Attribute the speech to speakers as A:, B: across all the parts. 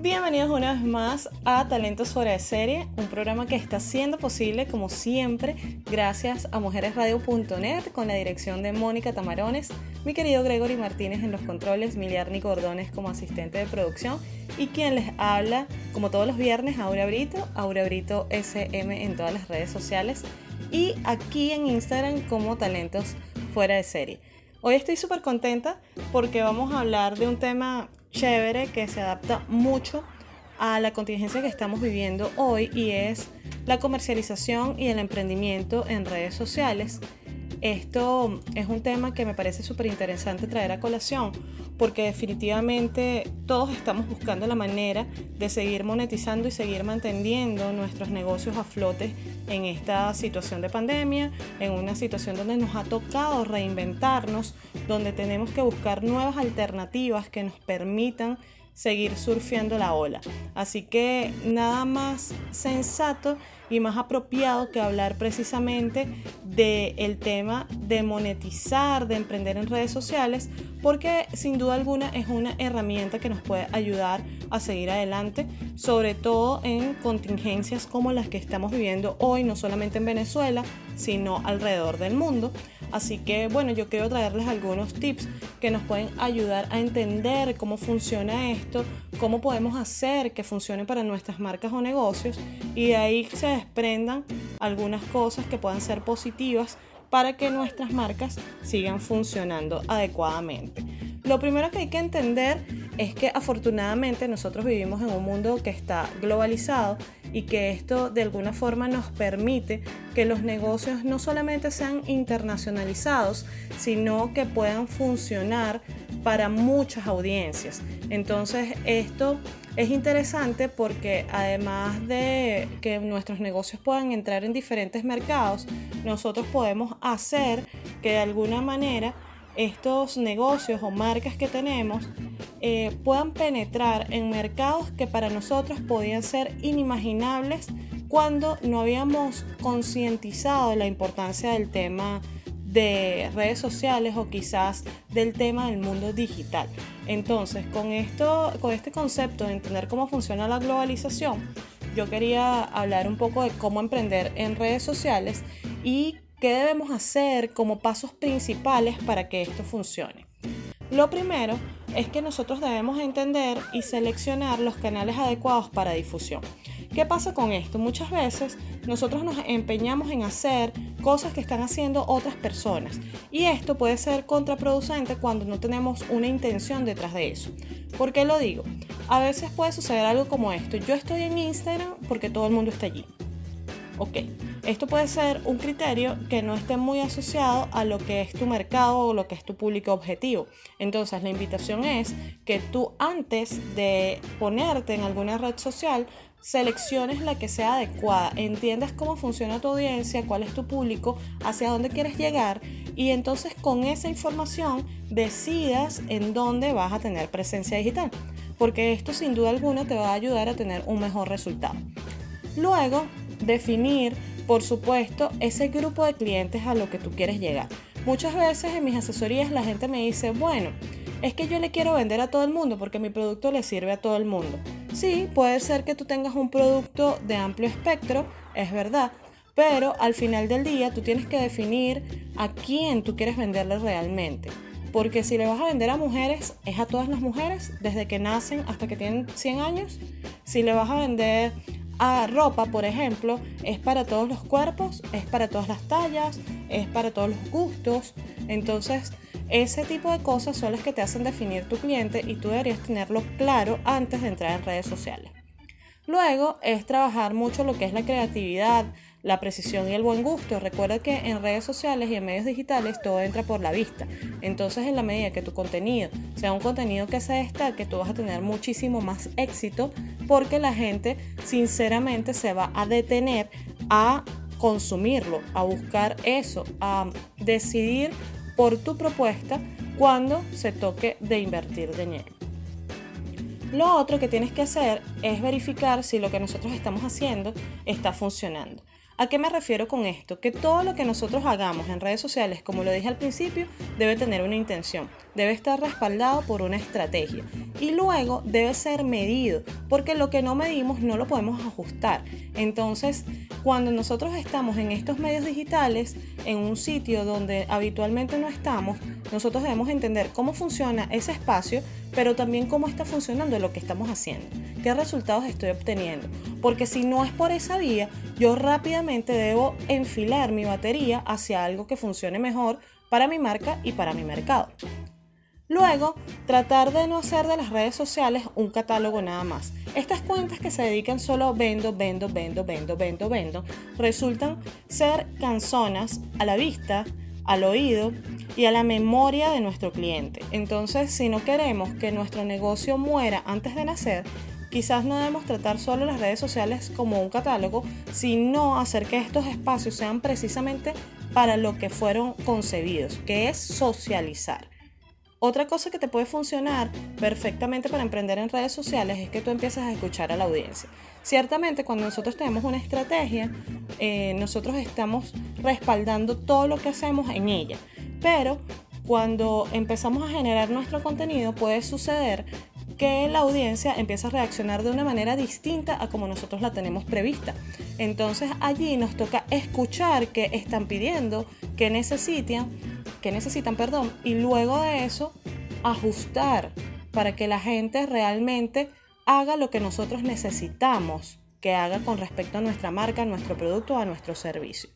A: Bienvenidos una vez más a Talentos Fuera de Serie, un programa que está siendo posible, como siempre, gracias a mujeresradio.net con la dirección de Mónica Tamarones, mi querido Gregory Martínez en los controles, Miliarni Cordones como asistente de producción y quien les habla, como todos los viernes, Aura Brito, Aura Brito SM en todas las redes sociales y aquí en Instagram como Talentos Fuera de Serie. Hoy estoy súper contenta porque vamos a hablar de un tema chévere que se adapta mucho a la contingencia que estamos viviendo hoy y es la comercialización y el emprendimiento en redes sociales. Esto es un tema que me parece súper interesante traer a colación porque definitivamente todos estamos buscando la manera de seguir monetizando y seguir manteniendo nuestros negocios a flote en esta situación de pandemia, en una situación donde nos ha tocado reinventarnos, donde tenemos que buscar nuevas alternativas que nos permitan seguir surfeando la ola. Así que nada más sensato y más apropiado que hablar precisamente del tema de monetizar, de emprender en redes sociales, porque sin duda alguna es una herramienta que nos puede ayudar a seguir adelante, sobre todo en contingencias como las que estamos viviendo hoy, no solamente en Venezuela, sino alrededor del mundo. Así que bueno, yo quiero traerles algunos tips que nos pueden ayudar a entender cómo funciona esto, cómo podemos hacer que funcione para nuestras marcas o negocios y de ahí se desprendan algunas cosas que puedan ser positivas para que nuestras marcas sigan funcionando adecuadamente. Lo primero que hay que entender es que afortunadamente nosotros vivimos en un mundo que está globalizado y que esto de alguna forma nos permite que los negocios no solamente sean internacionalizados, sino que puedan funcionar para muchas audiencias. Entonces esto es interesante porque además de que nuestros negocios puedan entrar en diferentes mercados, nosotros podemos hacer que de alguna manera estos negocios o marcas que tenemos eh, puedan penetrar en mercados que para nosotros podían ser inimaginables cuando no habíamos concientizado la importancia del tema de redes sociales o quizás del tema del mundo digital. Entonces, con esto, con este concepto de entender cómo funciona la globalización, yo quería hablar un poco de cómo emprender en redes sociales y ¿Qué debemos hacer como pasos principales para que esto funcione? Lo primero es que nosotros debemos entender y seleccionar los canales adecuados para difusión. ¿Qué pasa con esto? Muchas veces nosotros nos empeñamos en hacer cosas que están haciendo otras personas y esto puede ser contraproducente cuando no tenemos una intención detrás de eso. ¿Por qué lo digo? A veces puede suceder algo como esto. Yo estoy en Instagram porque todo el mundo está allí. Ok, esto puede ser un criterio que no esté muy asociado a lo que es tu mercado o lo que es tu público objetivo. Entonces la invitación es que tú antes de ponerte en alguna red social, selecciones la que sea adecuada, entiendas cómo funciona tu audiencia, cuál es tu público, hacia dónde quieres llegar y entonces con esa información decidas en dónde vas a tener presencia digital, porque esto sin duda alguna te va a ayudar a tener un mejor resultado. Luego, definir, por supuesto, ese grupo de clientes a lo que tú quieres llegar. Muchas veces en mis asesorías la gente me dice, bueno, es que yo le quiero vender a todo el mundo porque mi producto le sirve a todo el mundo. Sí, puede ser que tú tengas un producto de amplio espectro, es verdad, pero al final del día tú tienes que definir a quién tú quieres venderle realmente. Porque si le vas a vender a mujeres, es a todas las mujeres, desde que nacen hasta que tienen 100 años. Si le vas a vender a ropa, por ejemplo, es para todos los cuerpos, es para todas las tallas, es para todos los gustos. Entonces, ese tipo de cosas son las que te hacen definir tu cliente y tú deberías tenerlo claro antes de entrar en redes sociales. Luego es trabajar mucho lo que es la creatividad, la precisión y el buen gusto. Recuerda que en redes sociales y en medios digitales todo entra por la vista. Entonces, en la medida que tu contenido sea un contenido que se destaque, tú vas a tener muchísimo más éxito porque la gente sinceramente se va a detener a consumirlo, a buscar eso, a decidir por tu propuesta cuando se toque de invertir dinero. Lo otro que tienes que hacer es verificar si lo que nosotros estamos haciendo está funcionando. ¿A qué me refiero con esto? Que todo lo que nosotros hagamos en redes sociales, como lo dije al principio, debe tener una intención, debe estar respaldado por una estrategia y luego debe ser medido, porque lo que no medimos no lo podemos ajustar. Entonces, cuando nosotros estamos en estos medios digitales, en un sitio donde habitualmente no estamos, nosotros debemos entender cómo funciona ese espacio, pero también cómo está funcionando lo que estamos haciendo, qué resultados estoy obteniendo. Porque si no es por esa vía, yo rápidamente debo enfilar mi batería hacia algo que funcione mejor para mi marca y para mi mercado. Luego, tratar de no hacer de las redes sociales un catálogo nada más. Estas cuentas que se dedican solo a vendo, vendo, vendo, vendo, vendo, vendo, resultan ser canzonas a la vista, al oído y a la memoria de nuestro cliente. Entonces, si no queremos que nuestro negocio muera antes de nacer, quizás no debemos tratar solo las redes sociales como un catálogo, sino hacer que estos espacios sean precisamente para lo que fueron concebidos, que es socializar. Otra cosa que te puede funcionar perfectamente para emprender en redes sociales es que tú empieces a escuchar a la audiencia. Ciertamente cuando nosotros tenemos una estrategia, eh, nosotros estamos respaldando todo lo que hacemos en ella. Pero cuando empezamos a generar nuestro contenido puede suceder que la audiencia empieza a reaccionar de una manera distinta a como nosotros la tenemos prevista. Entonces allí nos toca escuchar qué están pidiendo, qué necesitan que necesitan perdón y luego de eso ajustar para que la gente realmente haga lo que nosotros necesitamos que haga con respecto a nuestra marca, a nuestro producto, a nuestro servicio.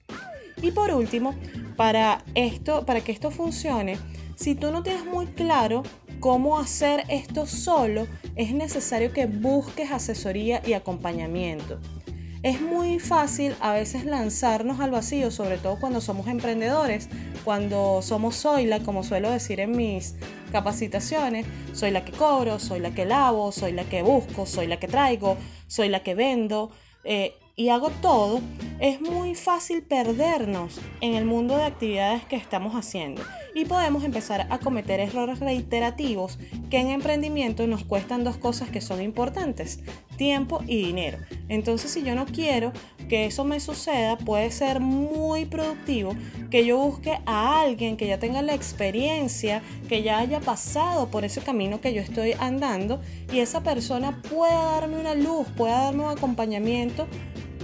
A: Y por último, para esto, para que esto funcione, si tú no tienes muy claro cómo hacer esto solo, es necesario que busques asesoría y acompañamiento. Es muy fácil a veces lanzarnos al vacío, sobre todo cuando somos emprendedores, cuando somos soy la, como suelo decir en mis capacitaciones, soy la que cobro, soy la que lavo, soy la que busco, soy la que traigo, soy la que vendo. Eh, y hago todo, es muy fácil perdernos en el mundo de actividades que estamos haciendo y podemos empezar a cometer errores reiterativos que en emprendimiento nos cuestan dos cosas que son importantes, tiempo y dinero. Entonces si yo no quiero que eso me suceda, puede ser muy productivo que yo busque a alguien que ya tenga la experiencia, que ya haya pasado por ese camino que yo estoy andando y esa persona pueda darme una luz, pueda darme un acompañamiento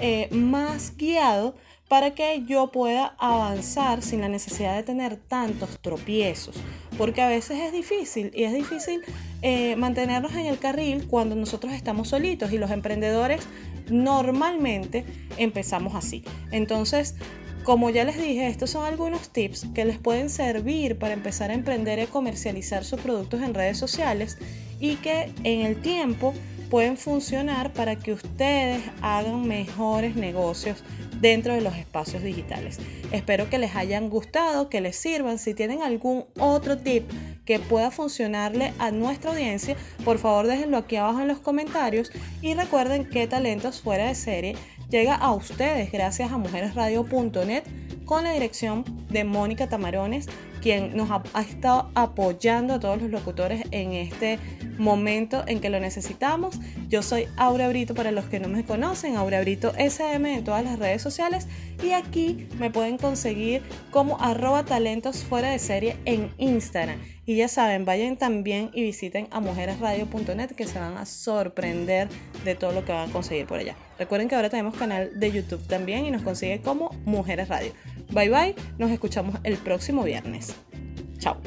A: eh, más guiado para que yo pueda avanzar sin la necesidad de tener tantos tropiezos. Porque a veces es difícil y es difícil eh, mantenernos en el carril cuando nosotros estamos solitos y los emprendedores normalmente empezamos así. Entonces, como ya les dije, estos son algunos tips que les pueden servir para empezar a emprender y comercializar sus productos en redes sociales y que en el tiempo pueden funcionar para que ustedes hagan mejores negocios dentro de los espacios digitales. Espero que les hayan gustado, que les sirvan. Si tienen algún otro tip que pueda funcionarle a nuestra audiencia, por favor déjenlo aquí abajo en los comentarios y recuerden que Talentos Fuera de Serie llega a ustedes gracias a mujeresradio.net con la dirección de Mónica Tamarones, quien nos ha, estado apoyando a todos los locutores en este momento en que lo necesitamos. Yo soy Aura Brito para los que no me conocen, Aura Brito SM en todas las redes sociales y aquí me pueden conseguir como arroba talentos fuera de serie en Instagram. Y ya saben, vayan también y visiten a mujeresradio.net que se van a sorprender de todo lo que van a conseguir por allá. Recuerden que ahora tenemos canal de YouTube también y nos consigue como Mujeres Radio. Bye bye, nos escuchamos el próximo viernes. Chao.